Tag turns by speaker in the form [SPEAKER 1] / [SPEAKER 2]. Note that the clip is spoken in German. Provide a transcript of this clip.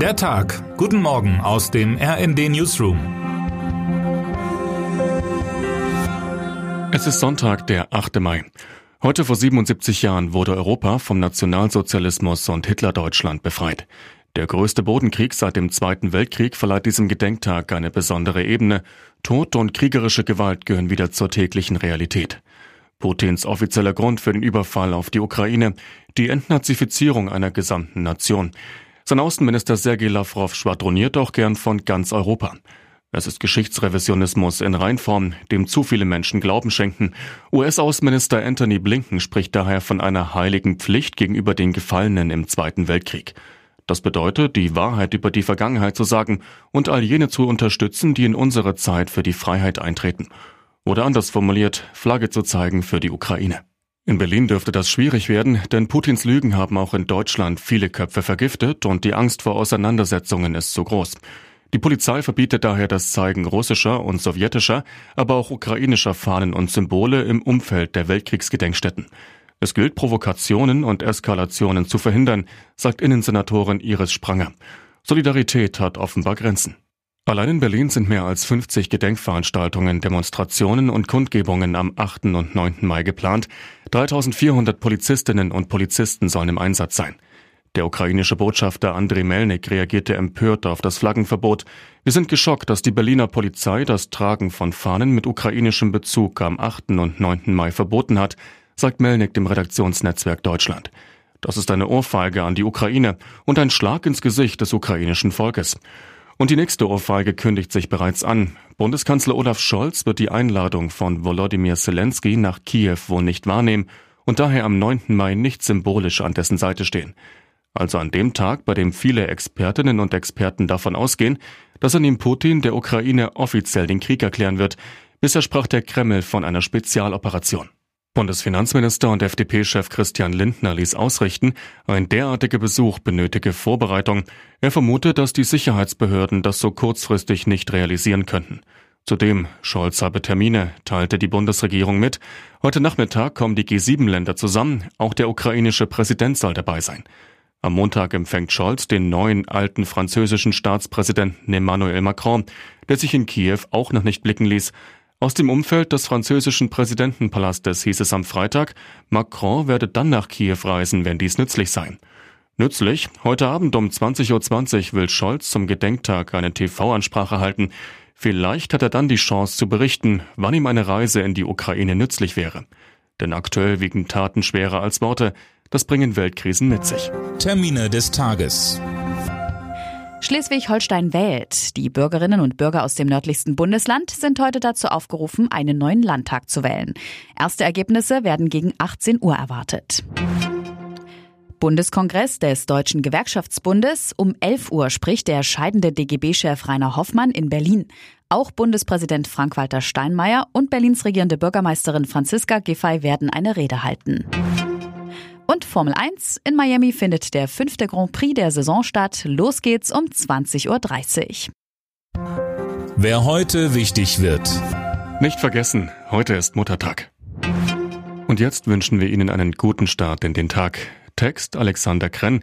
[SPEAKER 1] Der Tag. Guten Morgen aus dem RND Newsroom.
[SPEAKER 2] Es ist Sonntag, der 8. Mai. Heute vor 77 Jahren wurde Europa vom Nationalsozialismus und Hitlerdeutschland befreit. Der größte Bodenkrieg seit dem Zweiten Weltkrieg verleiht diesem Gedenktag eine besondere Ebene. Tod und kriegerische Gewalt gehören wieder zur täglichen Realität. Putins offizieller Grund für den Überfall auf die Ukraine, die Entnazifizierung einer gesamten Nation. Sein Außenminister Sergei Lavrov schwadroniert auch gern von ganz Europa. Es ist Geschichtsrevisionismus in Reinform, dem zu viele Menschen Glauben schenken. US-Außenminister Anthony Blinken spricht daher von einer heiligen Pflicht gegenüber den Gefallenen im Zweiten Weltkrieg. Das bedeutet, die Wahrheit über die Vergangenheit zu sagen und all jene zu unterstützen, die in unserer Zeit für die Freiheit eintreten. Oder anders formuliert, Flagge zu zeigen für die Ukraine. In Berlin dürfte das schwierig werden, denn Putins Lügen haben auch in Deutschland viele Köpfe vergiftet und die Angst vor Auseinandersetzungen ist zu groß. Die Polizei verbietet daher das Zeigen russischer und sowjetischer, aber auch ukrainischer Fahnen und Symbole im Umfeld der Weltkriegsgedenkstätten. Es gilt, Provokationen und Eskalationen zu verhindern, sagt Innensenatorin Iris Spranger. Solidarität hat offenbar Grenzen. Allein in Berlin sind mehr als 50 Gedenkveranstaltungen, Demonstrationen und Kundgebungen am 8. und 9. Mai geplant. 3400 Polizistinnen und Polizisten sollen im Einsatz sein. Der ukrainische Botschafter Andrei Melnik reagierte empört auf das Flaggenverbot. Wir sind geschockt, dass die Berliner Polizei das Tragen von Fahnen mit ukrainischem Bezug am 8. und 9. Mai verboten hat, sagt Melnik dem Redaktionsnetzwerk Deutschland. Das ist eine Ohrfeige an die Ukraine und ein Schlag ins Gesicht des ukrainischen Volkes. Und die nächste Ohrfeige kündigt sich bereits an. Bundeskanzler Olaf Scholz wird die Einladung von Volodymyr Zelensky nach Kiew wohl nicht wahrnehmen und daher am 9. Mai nicht symbolisch an dessen Seite stehen. Also an dem Tag, bei dem viele Expertinnen und Experten davon ausgehen, dass an ihm Putin der Ukraine offiziell den Krieg erklären wird. Bisher sprach der Kreml von einer Spezialoperation. Bundesfinanzminister und FDP-Chef Christian Lindner ließ ausrichten, ein derartiger Besuch benötige Vorbereitung. Er vermutet, dass die Sicherheitsbehörden das so kurzfristig nicht realisieren könnten. Zudem, Scholz habe Termine, teilte die Bundesregierung mit. Heute Nachmittag kommen die G7-Länder zusammen, auch der ukrainische Präsident soll dabei sein. Am Montag empfängt Scholz den neuen alten französischen Staatspräsidenten Emmanuel Macron, der sich in Kiew auch noch nicht blicken ließ. Aus dem Umfeld des französischen Präsidentenpalastes hieß es am Freitag, Macron werde dann nach Kiew reisen, wenn dies nützlich sei. Nützlich? Heute Abend um 20.20 Uhr will Scholz zum Gedenktag eine TV-Ansprache halten. Vielleicht hat er dann die Chance zu berichten, wann ihm eine Reise in die Ukraine nützlich wäre. Denn aktuell wiegen Taten schwerer als Worte. Das bringen Weltkrisen mit sich.
[SPEAKER 1] Termine des Tages.
[SPEAKER 3] Schleswig-Holstein wählt. Die Bürgerinnen und Bürger aus dem nördlichsten Bundesland sind heute dazu aufgerufen, einen neuen Landtag zu wählen. Erste Ergebnisse werden gegen 18 Uhr erwartet. Bundeskongress des Deutschen Gewerkschaftsbundes. Um 11 Uhr spricht der scheidende DGB-Chef Rainer Hoffmann in Berlin. Auch Bundespräsident Frank-Walter Steinmeier und Berlins regierende Bürgermeisterin Franziska Giffey werden eine Rede halten. Und Formel 1 in Miami findet der fünfte Grand Prix der Saison statt. Los geht's um 20.30
[SPEAKER 1] Uhr. Wer heute wichtig wird.
[SPEAKER 2] Nicht vergessen, heute ist Muttertag. Und jetzt wünschen wir Ihnen einen guten Start in den Tag. Text Alexander Krenn,